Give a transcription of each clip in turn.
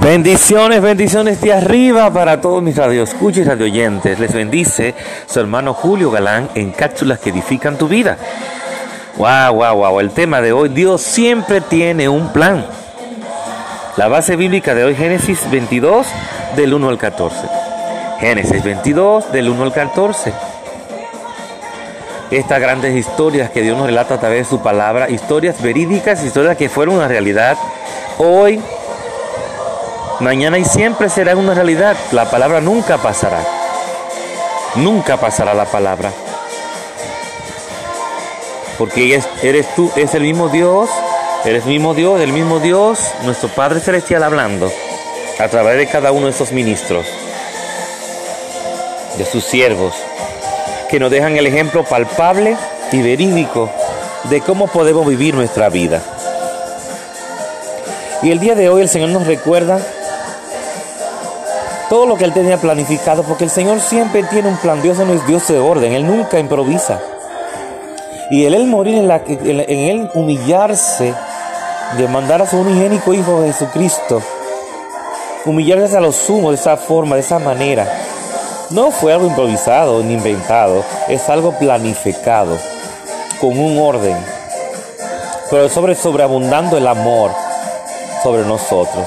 Bendiciones, bendiciones de arriba para todos mis radioescuchas y radioyentes. Les bendice su hermano Julio Galán en cápsulas que edifican tu vida. Wow, wow, wow. El tema de hoy, Dios siempre tiene un plan. La base bíblica de hoy, Génesis 22, del 1 al 14. Génesis 22, del 1 al 14. Estas grandes historias que Dios nos relata a través de su palabra, historias verídicas, historias que fueron una realidad. Hoy Mañana y siempre será una realidad. La palabra nunca pasará. Nunca pasará la palabra. Porque eres tú, es el mismo Dios, eres el mismo Dios, el mismo Dios, nuestro Padre Celestial hablando a través de cada uno de esos ministros, de sus siervos, que nos dejan el ejemplo palpable y verídico de cómo podemos vivir nuestra vida. Y el día de hoy el Señor nos recuerda todo lo que Él tenía planificado, porque el Señor siempre tiene un plan. Dios no es Dios de orden, Él nunca improvisa. Y el morir en, la, en Él humillarse, de mandar a su unigénico Hijo Jesucristo, humillarse a los sumos de esa forma, de esa manera, no fue algo improvisado ni inventado, es algo planificado, con un orden, pero sobre sobreabundando el amor sobre nosotros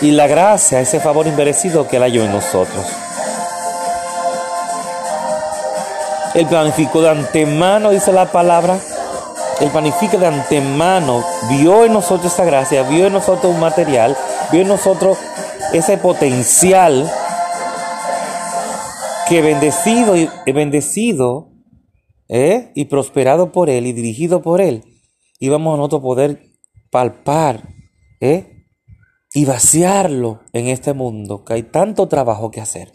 y la gracia, ese favor inmerecido que Él halló en nosotros. Él planificó de antemano, dice la palabra, Él planifica de antemano, vio en nosotros esa gracia, vio en nosotros un material, vio en nosotros ese potencial que bendecido y bendecido ¿eh? y prosperado por Él y dirigido por Él, íbamos a nosotros poder palpar ¿eh? Y vaciarlo en este mundo, que hay tanto trabajo que hacer.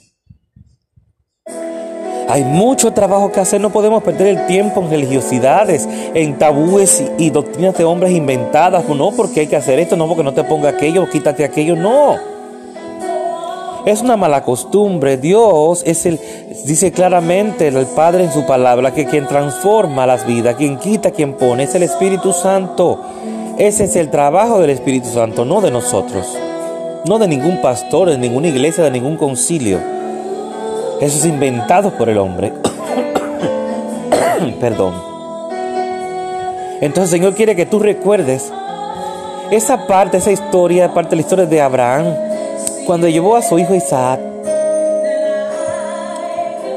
Hay mucho trabajo que hacer, no podemos perder el tiempo en religiosidades, en tabúes y, doctrinas de hombres inventadas. No porque hay que hacer esto, no porque no te ponga aquello, quítate aquello, no. Es una mala costumbre. Dios es el, dice claramente el Padre en su palabra, que quien transforma las vidas, quien quita, quien pone, es el Espíritu Santo. Ese es el trabajo del Espíritu Santo, no de nosotros. No de ningún pastor, de ninguna iglesia, de ningún concilio. Eso es inventado por el hombre. Perdón. Entonces el Señor quiere que tú recuerdes esa parte, esa historia, parte de la historia de Abraham, cuando llevó a su hijo Isaac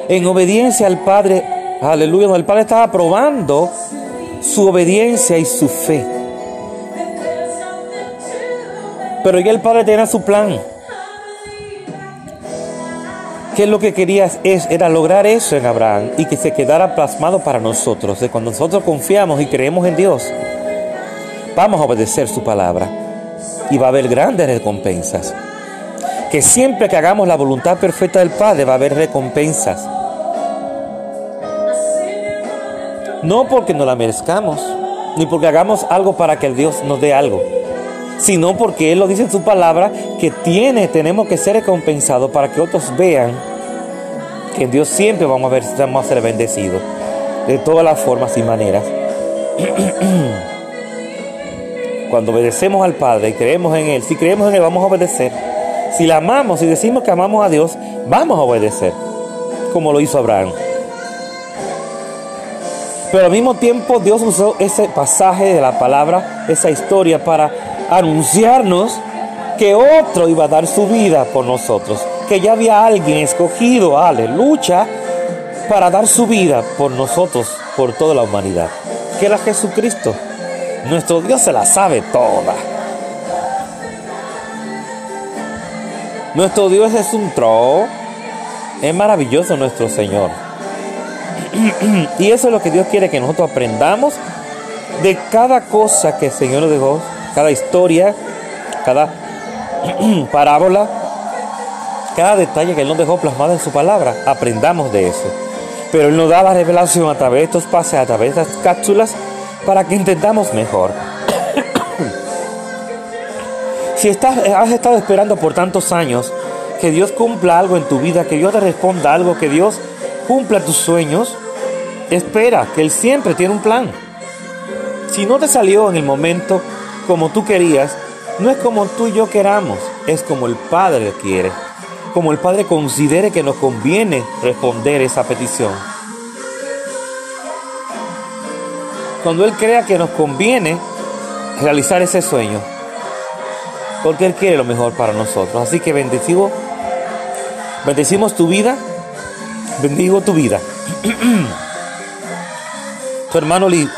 en obediencia al Padre, aleluya, el Padre estaba probando su obediencia y su fe. Pero ya el Padre tenía su plan. Que lo que quería es, era lograr eso en Abraham y que se quedara plasmado para nosotros. De cuando nosotros confiamos y creemos en Dios, vamos a obedecer su palabra y va a haber grandes recompensas. Que siempre que hagamos la voluntad perfecta del Padre va a haber recompensas. No porque no la merezcamos, ni porque hagamos algo para que el Dios nos dé algo sino porque Él lo dice en su palabra que tiene, tenemos que ser recompensados para que otros vean que en Dios siempre vamos a ver si vamos a ser bendecidos de todas las formas y maneras. Cuando obedecemos al Padre y creemos en Él, si creemos en Él vamos a obedecer. Si la amamos y decimos que amamos a Dios, vamos a obedecer, como lo hizo Abraham. Pero al mismo tiempo Dios usó ese pasaje de la palabra, esa historia para anunciarnos que otro iba a dar su vida por nosotros, que ya había alguien escogido, aleluya, para dar su vida por nosotros, por toda la humanidad, que era Jesucristo. Nuestro Dios se la sabe toda. Nuestro Dios es un tro. Es maravilloso nuestro Señor. y eso es lo que Dios quiere que nosotros aprendamos de cada cosa que el Señor nos dejó cada historia, cada parábola, cada detalle que Él nos dejó plasmado en su palabra. Aprendamos de eso. Pero Él nos da la revelación a través de estos pases, a través de estas cápsulas, para que entendamos mejor. si estás, has estado esperando por tantos años que Dios cumpla algo en tu vida, que Dios te responda algo, que Dios cumpla tus sueños, espera, que Él siempre tiene un plan. Si no te salió en el momento como tú querías, No es como tú y yo queramos, es como el Padre quiere, como el Padre considere que nos conviene responder esa petición. Cuando Él crea que nos conviene realizar ese sueño, porque Él quiere lo mejor para nosotros. Así que bendecimos, bendecimos tu vida, bendigo tu vida. tu hermano Lee.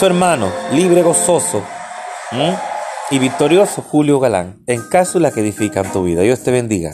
Tu hermano, libre, gozoso y victorioso Julio Galán, en cápsulas que edifican tu vida. Dios te bendiga.